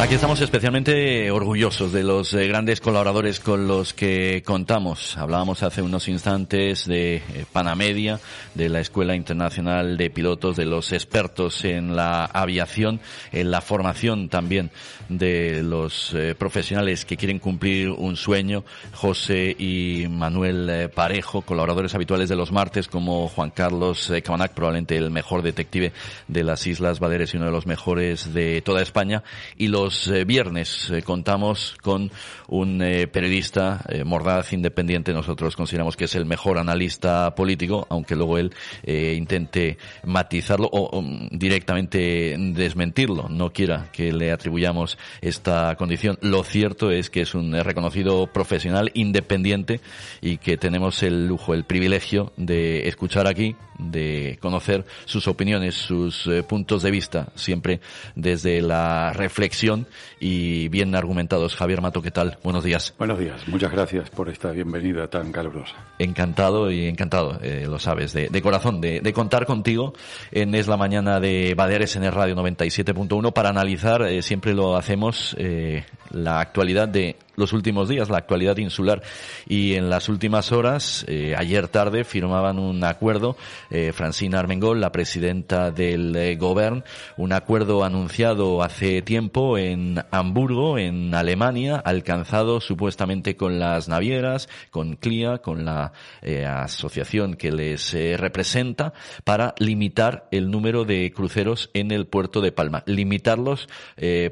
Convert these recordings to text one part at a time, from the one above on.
Aquí estamos especialmente orgullosos de los eh, grandes colaboradores con los que contamos. Hablábamos hace unos instantes de eh, Panamedia, de la Escuela Internacional de Pilotos, de los expertos en la aviación, en la formación también de los eh, profesionales que quieren cumplir un sueño. José y Manuel Parejo, colaboradores habituales de los martes, como Juan Carlos Cabanac, probablemente el mejor detective de las Islas Baleares y uno de los mejores de toda España. Y los eh, viernes eh, contamos con un eh, periodista mordaz independiente. Nosotros consideramos que es el mejor analista político, aunque luego él intente matizarlo o, directamente desmentirlo. No quiera que le atribuyamos esta condición. Lo cierto es que es un reconocido profesional independiente y que tenemos el lujo, el privilegio de escuchar aquí, de conocer sus opiniones, sus puntos de vista, siempre desde la reflexión y bien argumentados. Javier Mato, ¿qué tal? Buenos días. Buenos días. Muchas gracias por esta bienvenida tan calurosa. Encantado y encantado, eh, lo sabes, de, corazón, de, contar contigo en Es la Mañana de Baleares en el Radio 97.1 para analizar, eh, siempre lo hacemos, eh, la actualidad de los últimos días, la actualidad insular. Y en las últimas horas, eh, ayer tarde, firmaban un acuerdo, eh, Francina Armengol, la presidenta del eh, Gobern, un acuerdo anunciado hace tiempo en Hamburgo, en Alemania, alcanzado supuestamente con las navieras, con CLIA, con la eh, asociación que les representa, para limitar el número de cruceros en el puerto de Palma. Limitarlos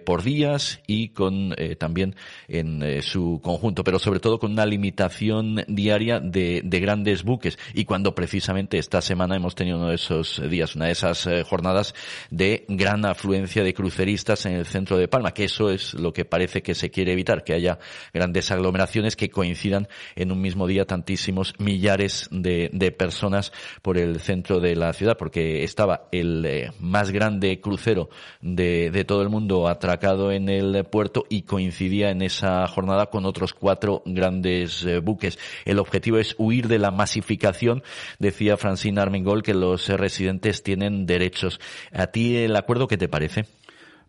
por días y con también en su conjunto, pero sobre todo con una limitación diaria de, de, grandes buques. Y cuando precisamente esta semana hemos tenido uno de esos días, una de esas eh, jornadas de gran afluencia de cruceristas en el centro de Palma, que eso es lo que parece que se quiere evitar, que haya grandes aglomeraciones que coincidan en un mismo día tantísimos millares de, de personas por el centro de la ciudad, porque estaba el eh, más grande crucero de, de todo el mundo atracado en el puerto y coincidía en esa jornada con otros cuatro grandes eh, buques. El objetivo es huir de la masificación, decía Francine Armengol, que los residentes tienen derechos. ¿A ti el acuerdo qué te parece?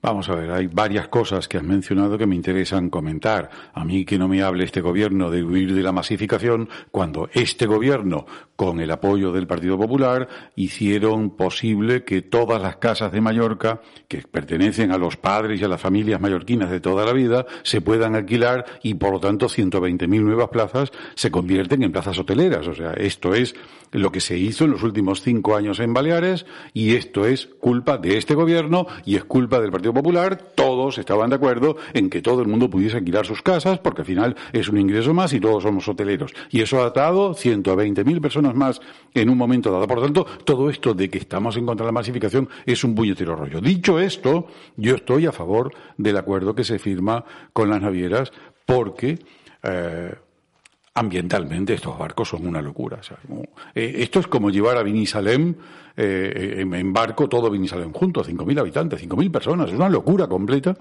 Vamos a ver, hay varias cosas que has mencionado que me interesan comentar. A mí que no me hable este gobierno de huir de la masificación cuando este gobierno, con el apoyo del Partido Popular, hicieron posible que todas las casas de Mallorca, que pertenecen a los padres y a las familias mallorquinas de toda la vida, se puedan alquilar y por lo tanto 120.000 nuevas plazas se convierten en plazas hoteleras. O sea, esto es lo que se hizo en los últimos cinco años en Baleares y esto es culpa de este gobierno y es culpa del Partido Popular, todos estaban de acuerdo en que todo el mundo pudiese alquilar sus casas, porque al final es un ingreso más y todos somos hoteleros. Y eso ha dado 120.000 personas más en un momento dado. Por lo tanto, todo esto de que estamos en contra de la masificación es un puñetero rollo. Dicho esto, yo estoy a favor del acuerdo que se firma con las navieras, porque eh, ambientalmente estos barcos son una locura. Eh, esto es como llevar a Vinisalem eh, en, barco todo Vinisalem junto, 5.000 habitantes, 5.000 personas, es una locura completa.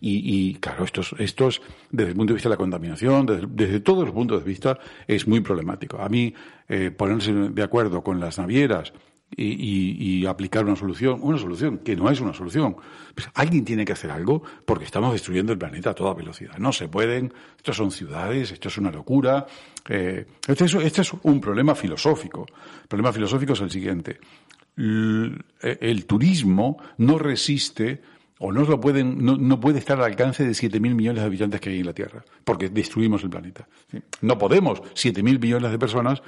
Y, claro, esto es, desde el punto de vista de la contaminación, desde, todos los puntos de vista, es muy problemático. A mí, eh, ponerse de acuerdo con las navieras, y, aplicar una solución, una solución que no es una solución. Pues alguien tiene que hacer algo porque estamos destruyendo el planeta a toda velocidad. No se pueden, estas son ciudades, esto es una locura. Eh, este, es, este, es, un problema filosófico. El problema filosófico es el siguiente. El, turismo no resiste o no, lo pueden, no, no, puede estar al alcance de 7.000 millones de habitantes que hay en la Tierra, porque destruimos el planeta. No podemos, 7.000 millones de personas,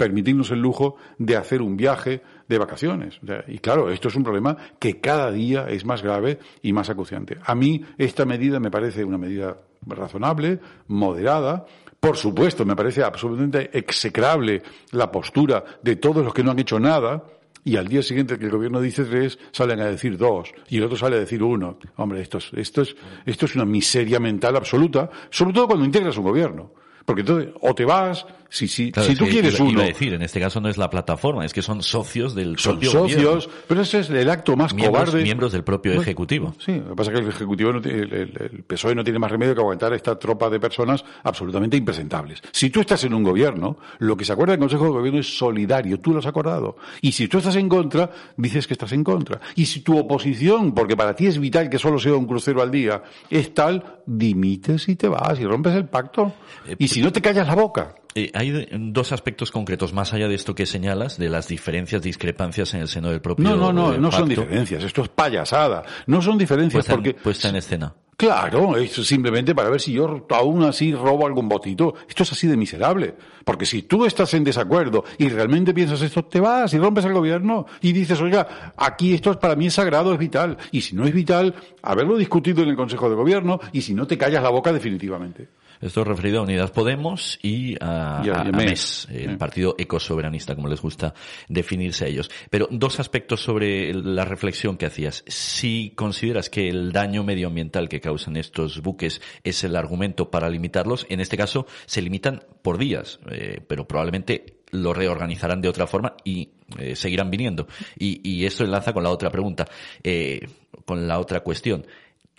permitirnos el lujo de hacer un viaje de vacaciones. Y claro, esto es un problema que cada día es más grave y más acuciante. A mí esta medida me parece una medida razonable, moderada, Por supuesto, me parece absolutamente execrable la postura de todos los que no han hecho nada, y al día siguiente que el gobierno dice tres, salen a decir dos, y el otro sale a decir uno. Hombre, esto es, esto es, esto es una miseria mental absoluta, sobre todo cuando integras un gobierno. Porque entonces, o te vas, si, si, si tú quieres iba, uno. Iba a decir, en este caso no es la plataforma, es que son socios del son propio socios, gobierno. pero ese es el acto más miembros, cobarde. Miembros del propio Bueno, Ejecutivo. Sí, lo que pasa es que el Ejecutivo, no tiene- el PSOE no tiene más remedio que aguantar esta tropa de personas absolutamente impresentables. Si tú estás en un gobierno, lo que se acuerda del Consejo de Gobierno es solidario, tú lo has acordado. Y si tú estás en contra, dices que estás en contra. Y si tu oposición, porque para ti es vital que solo sea un crucero al día, es tal, dimites y te vas y rompes el pacto. Eh, Y si no te callas la boca. Eh, hay dos aspectos concretos, más allá de esto que señalas, de las diferencias, discrepancias en el seno del propio No, no, no, eh, no son diferencias, esto es payasada. No son diferencias puesta, en- porque... puesta en escena. Claro, es simplemente para ver si yo aún así robo algún votito. Esto es así de miserable. Porque si tú estás en desacuerdo y realmente piensas esto, te vas y rompes el gobierno y dices, oiga, aquí esto es para mí es sagrado, es vital. Y si no es vital, haberlo discutido en el Consejo de Gobierno y si no te callas la boca definitivamente. Esto es referido a Unidad Podemos y a, Y a- a- y a a MES. El Sí. partido ecosoberanista, como les gusta definirse a ellos. Pero dos aspectos sobre la reflexión que hacías. Si consideras que el daño medioambiental que causan estos buques es el argumento para limitarlos, en este caso se limitan por días, eh, pero probablemente lo reorganizarán de otra forma y eh, seguirán viniendo. Y, y esto enlaza con la otra pregunta, eh, con la otra cuestión.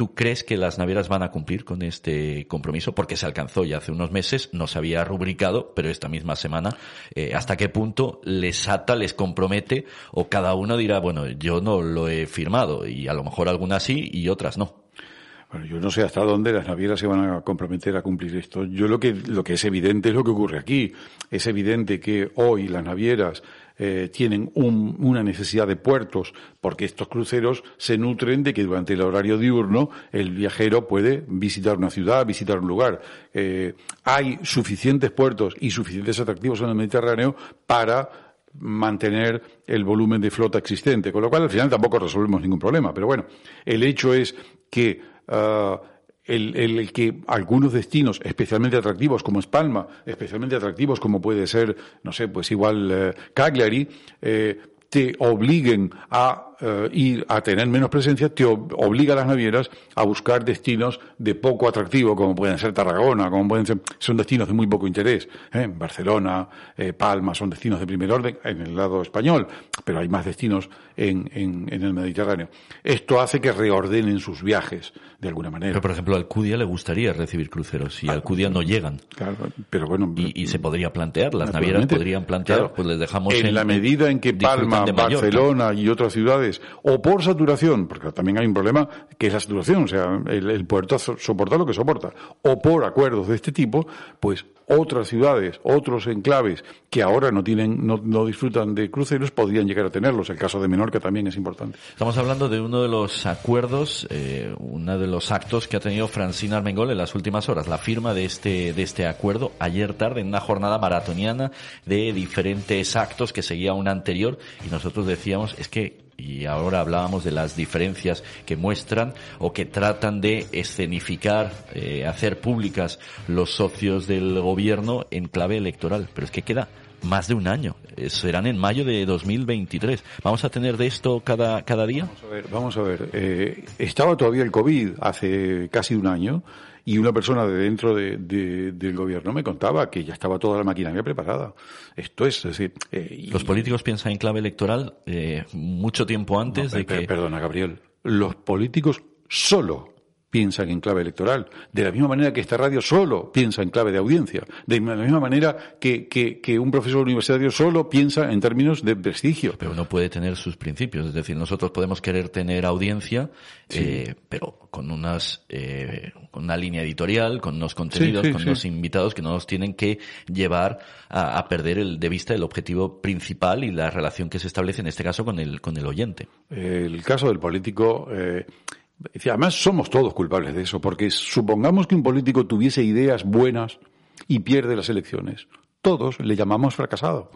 ¿Tú crees que las navieras van a cumplir con este compromiso? Porque se alcanzó ya hace unos meses, no se había rubricado, pero esta misma semana, eh, ¿hasta qué punto les ata, les compromete? O cada uno dirá, bueno, yo no lo he firmado, y a lo mejor algunas sí y otras no. Bueno, yo no sé hasta dónde las navieras se van a comprometer a cumplir esto. Yo lo que, lo que es evidente es lo que ocurre aquí. Es evidente que hoy las navieras eh, tienen un- una necesidad de puertos porque estos cruceros se nutren de que durante el horario diurno el viajero puede visitar una ciudad, visitar un lugar. Eh, hay suficientes puertos y suficientes atractivos en el Mediterráneo para mantener el volumen de flota existente, con lo cual al final tampoco resolvemos ningún problema. Pero bueno, el hecho es que ah, el, el- que algunos destinos especialmente atractivos como es Palma, especialmente atractivos como puede ser, no sé, pues igual eh, Cagliari, eh, te obliguen a eh, ir a tener menos presencia, te ob- obliga a las navieras a buscar destinos de poco atractivo, como pueden ser Tarragona, como pueden ser, son destinos de muy poco interés. ¿eh? Barcelona, eh, Palma, son destinos de primer orden en el lado español, pero hay más destinos en, en, en el Mediterráneo. Esto hace que reordenen sus viajes, de alguna manera. Pero, por ejemplo, a Alcudia le gustaría recibir cruceros y a Alcudia no llegan. Claro, pero bueno, Y, y se podría plantear, las navieras podrían plantear, Claro. pues les dejamos en, la medida en que Palma. Barcelona y otras ciudades, o por saturación, porque también hay un problema que es la saturación, o sea, el, puerto so- soporta lo que soporta, o por acuerdos de este tipo, pues otras ciudades, otros enclaves que ahora no tienen, no, no disfrutan de cruceros podrían llegar a tenerlos. El caso de Menorca también es importante. Estamos hablando de uno de los acuerdos, eh, uno de los actos que ha tenido Francina Armengol en las últimas horas, la firma de este, de este acuerdo ayer tarde en una jornada maratoniana de diferentes actos que seguía una anterior y nosotros decíamos es que y ahora hablábamos de las diferencias que muestran o que tratan de escenificar, eh, hacer públicas los socios del gobierno en clave electoral. Pero es que queda más de un año. Eh, serán en mayo de 2023. ¿Vamos a tener de esto cada, cada día? Vamos a ver, vamos a ver. eh, estaba todavía el COVID hace casi un año y una persona de dentro de- de- del gobierno me contaba que ya estaba toda la maquinaria preparada. Esto es, es decir, eh, y- Los políticos piensan en clave electoral eh, mucho tiempo antes No, de per- que... Perdona, Gabriel. Los políticos solo piensan en clave electoral. De la misma manera que esta radio solo piensa en clave de audiencia. De la misma manera que, que, que un profesor universitario solo piensa en términos de prestigio. Pero uno puede tener sus principios. Es decir, nosotros podemos querer tener audiencia, eh, pero con unas, eh, con una línea editorial, con unos contenidos, sí, con sí. unos invitados que no nos tienen que llevar a, a perder el, de vista el objetivo principal y la relación que se establece en este caso con el, con el oyente. El caso del político, eh, decir, además somos todos culpables de eso, porque supongamos que un político tuviese ideas buenas y pierde las elecciones. Todos le llamamos fracasado.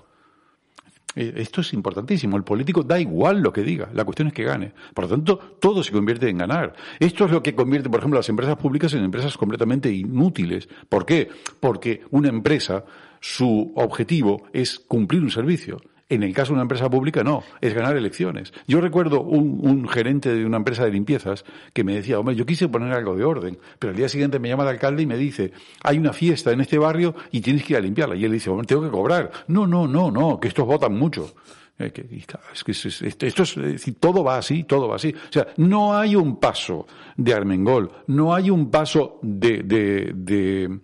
Eh, esto es importantísimo. El político da igual lo que diga. La cuestión es que gane. Por lo tanto, todo se convierte en ganar. Esto es lo que convierte, por ejemplo, las empresas públicas en empresas completamente inútiles. ¿Por qué? Porque una empresa, su objetivo es cumplir un servicio. En el caso de una empresa pública, no, es ganar elecciones. Yo recuerdo un, un, gerente de una empresa de limpiezas que me decía, hombre, yo quise poner algo de orden, pero al día siguiente me llama el alcalde y me dice, hay una fiesta en este barrio y tienes que ir a limpiarla. Y él dice, hombre, tengo que cobrar. No, no, no, no, que estos votan mucho. Es que, es que esto es, decir, todo va así, todo va así. O sea, no hay un paso de Armengol, no hay un paso de, de, de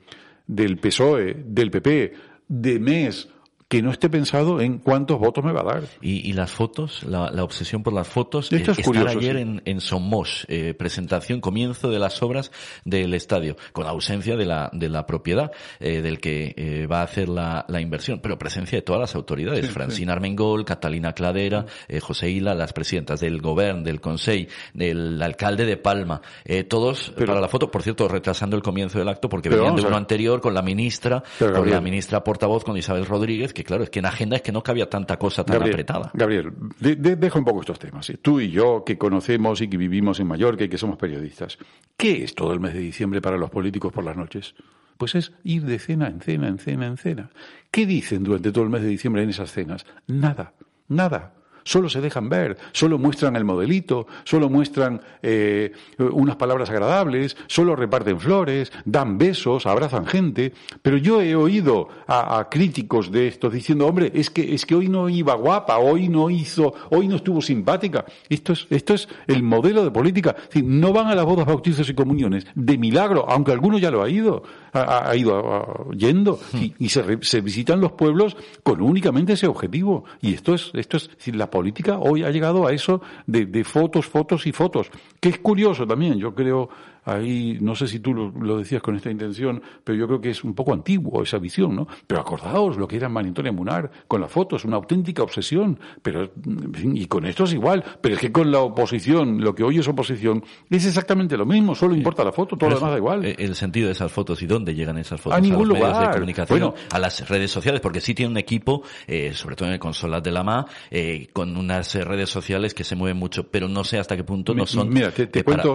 del PSOE, del PP, de MES que no esté pensado en cuántos votos me va a dar. Y, las fotos, la, obsesión por las fotos. Esto es eh, curioso, ayer en, en Somos, eh, presentación, comienzo de las obras del estadio, con ausencia de la, de la propiedad eh, del que va a hacer la, inversión, pero presencia de todas las autoridades, Francina Armengol, Catalina Cladera, José Hila, las presidentas del Gobierno, del Consejo, del alcalde de Palma, todos para la foto, por cierto, retrasando el comienzo del acto porque venían de uno anterior con la ministra, con la ministra portavoz, con Isabel Rodríguez, que claro, es que en agenda es que no cabía tanta cosa tan apretada. Gabriel, deja un poco estos temas. Tú y yo, que conocemos y que vivimos en Mallorca y que somos periodistas, ¿qué es todo el mes de diciembre para los políticos por las noches? Pues es ir de cena en cena, en cena, en cena. ¿Qué dicen durante todo el mes de diciembre en esas cenas? Nada, nada. Solo se dejan ver, solo muestran el modelito, solo muestran eh, unas palabras agradables, solo reparten flores, dan besos, abrazan gente. Pero yo he oído a, críticos de esto diciendo, hombre, es que, es que hoy no iba guapa, hoy no hizo, hoy no estuvo simpática. Esto es, esto es el modelo de política. no van a las bodas, bautizos y comuniones de milagro, aunque alguno ya lo ha ido, ha, ido yendo, y, se, visitan los pueblos con únicamente ese objetivo. Y esto es, esto es, la política hoy ha llegado a eso de, de fotos, fotos y fotos, que es curioso también, yo creo, ahí, no sé si tú lo, decías con esta intención, pero yo creo que es un poco antiguo esa visión, ¿no? Pero acordaos lo que era Manitonia Munar con la foto, es una auténtica obsesión, pero, y con esto es igual, pero es que con la oposición, lo que hoy es oposición, es exactamente lo mismo, solo importa la foto, todo lo demás da igual. Eh, el sentido de esas fotos y dónde llegan esas fotos. A ningún lugar. de comunicación, a las redes sociales, porque sí tiene un equipo, eh, sobre todo en el consolas de la MA, eh, con unas redes sociales que se mueven mucho, pero no sé hasta qué punto no son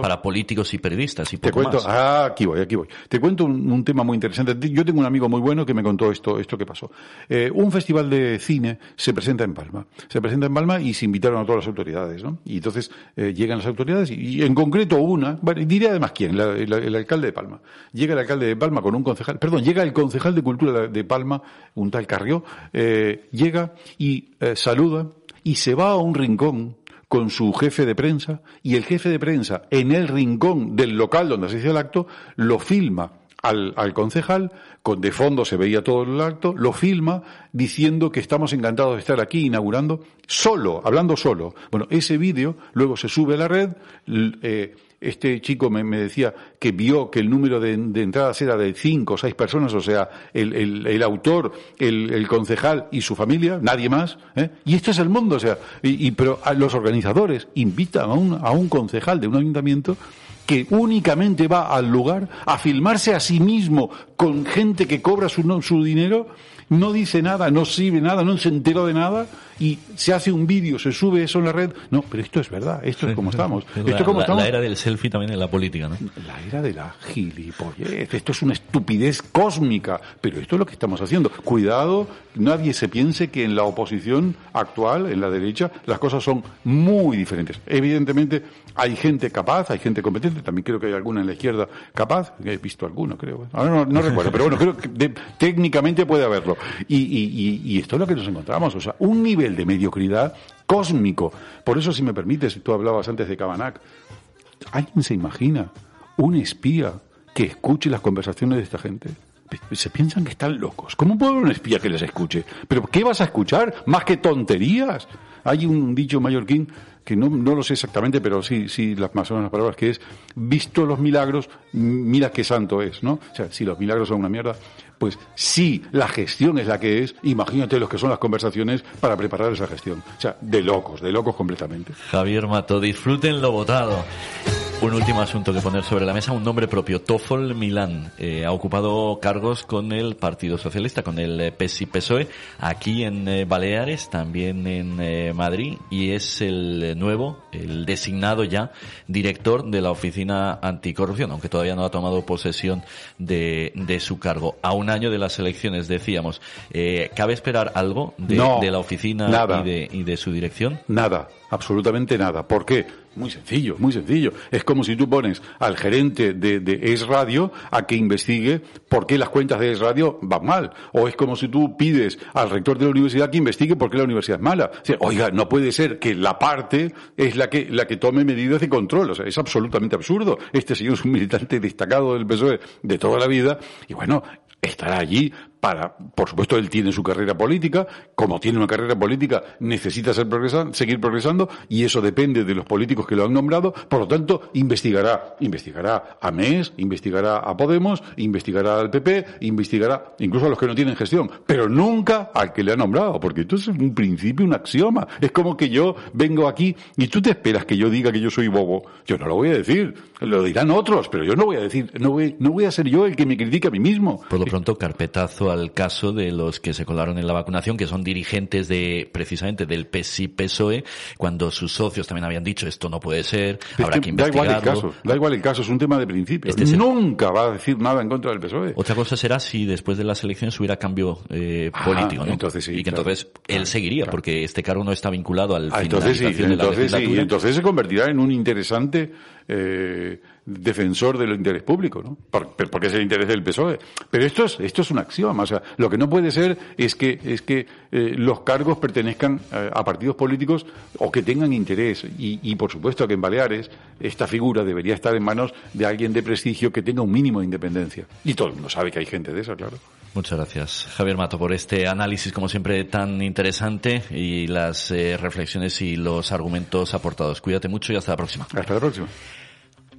para políticos y periodistas. Te cuento, ah, aquí voy, aquí voy. Te cuento un, tema muy interesante. Yo tengo un amigo muy bueno que me contó esto, esto que pasó. Eh, un festival de cine se presenta en Palma. Se presenta en Palma y se invitaron a todas las autoridades, ¿no? Y entonces eh, llegan las autoridades y, en concreto una, bueno, diré además quién, el alcalde de Palma. Llega el alcalde de Palma con un concejal, perdón, llega el concejal de Cultura de Palma, un tal Carrió, eh, llega y saluda y se va a un rincón con su jefe de prensa y el jefe de prensa en el rincón del local donde se hizo el acto lo filma al, al, concejal, con de fondo se veía todo el acto, lo filma diciendo que estamos encantados de estar aquí inaugurando, solo, hablando solo. Bueno, ese vídeo luego se sube a la red, eh, este chico me, decía que vio que el número de, entradas era de cinco o seis personas, o sea, el, autor, el, concejal y su familia, nadie más. ¿eh? Y esto es el mundo, o sea, y, pero los organizadores invitan a un, a un concejal de un ayuntamiento que únicamente va al lugar a filmarse a sí mismo con gente que cobra su, su dinero, no dice nada, no sirve nada, no se enteró de nada y se hace un vídeo, se sube eso en la red. No, pero esto es verdad, esto es como estamos. esto es como estamos. la era del selfie también en la política, ¿no? La era de la gilipollez. Esto es una estupidez cósmica, pero esto es lo que estamos haciendo. Cuidado, nadie se piense que en la oposición actual, en la derecha, las cosas son muy diferentes. Evidentemente, hay gente capaz, hay gente competente, también creo que hay alguna en la izquierda capaz, he visto alguno, creo. Ahora no, recuerdo, pero bueno, creo que técnicamente puede haberlo. Y, esto es lo que nos encontramos, o sea, un nivel de mediocridad cósmico. Por eso, si me permites, tú hablabas antes de Cabanac, ¿alguien se imagina un espía que escuche las conversaciones de esta gente? Se piensan que están locos. ¿Cómo puede haber un espía que les escuche? ¿Pero qué vas a escuchar? ¿Más que tonterías? Hay un dicho mallorquín que no, no lo sé exactamente, pero sí, sí, las más o menos las palabras, que es, visto los milagros, mira qué santo es, ¿no? O sea, si los milagros son una mierda, pues si la gestión es la que es, imagínate los que son las conversaciones para preparar esa gestión. O sea, de locos, de locos completamente. Javier Mato, disfruten lo votado. Un último asunto que poner sobre la mesa, un nombre propio, Toffol Milán, eh, ha ocupado cargos con el Partido Socialista, con el eh, PSI PSOE, aquí en eh, Baleares, también en Madrid, y es el nuevo, el designado ya, director de la Oficina Anticorrupción, aunque todavía no ha tomado posesión de, de su cargo. A un año de las elecciones, decíamos, ¿cabe esperar algo de, de la oficina Y, de, y de su dirección? Nada, absolutamente nada. ¿Por qué? Muy sencillo, muy sencillo. Es como si tú pones al gerente de, de Es Radio a que investigue por qué las cuentas de Es Radio van mal. O es como si tú pides al rector de la universidad que investigue por qué la universidad es mala. oiga, no puede ser que la parte es la que, la que tome medidas de control. O sea, es absolutamente absurdo. Este señor es un militante destacado del PSOE de toda la vida y bueno, estará allí para, por supuesto, él tiene su carrera política, como tiene una carrera política, necesita ser seguir progresando, y eso depende de los políticos que lo han nombrado, por lo tanto, investigará, investigará a MES, investigará a Podemos, investigará al PP, investigará incluso a los que no tienen gestión, pero nunca al que le ha nombrado, porque esto es un principio, un axioma. Es como que yo vengo aquí y tú te esperas que yo diga que yo soy bobo. Yo no lo voy a decir, lo dirán otros, pero yo no voy a decir, no voy, no voy a ser yo el que me critique a mí mismo. Por lo pronto, carpetazo al caso de los que se colaron en la vacunación, que son dirigentes de precisamente del PSI-PSOE, cuando sus socios también habían dicho esto no puede ser, habrá que, investigarlo. Da igual el caso, da igual el caso, es un tema de principio. Este Nunca va a decir nada en contra del PSOE. Otra cosa será si después de las elecciones hubiera cambio eh, ah, político, ¿no? Entonces sí, y que entonces él seguiría, porque este cargo no está vinculado al ah, entonces sí, entonces Sí, entonces se convertirá en un interesante eh, defensor del interés público, ¿no? Porque es el interés del PSOE. Pero esto es, esto es un axioma. O sea, lo que no puede ser es que, es que eh, los cargos pertenezcan eh, a partidos políticos o que tengan interés. Y, y, por supuesto que en Baleares esta figura debería estar en manos de alguien de prestigio que tenga un mínimo de independencia. Y todo el mundo sabe que hay gente de esa, claro. Muchas gracias, Javier Mato, por este análisis, como siempre, tan interesante y las eh, reflexiones y los argumentos aportados. Cuídate mucho y hasta la próxima. Hasta la próxima.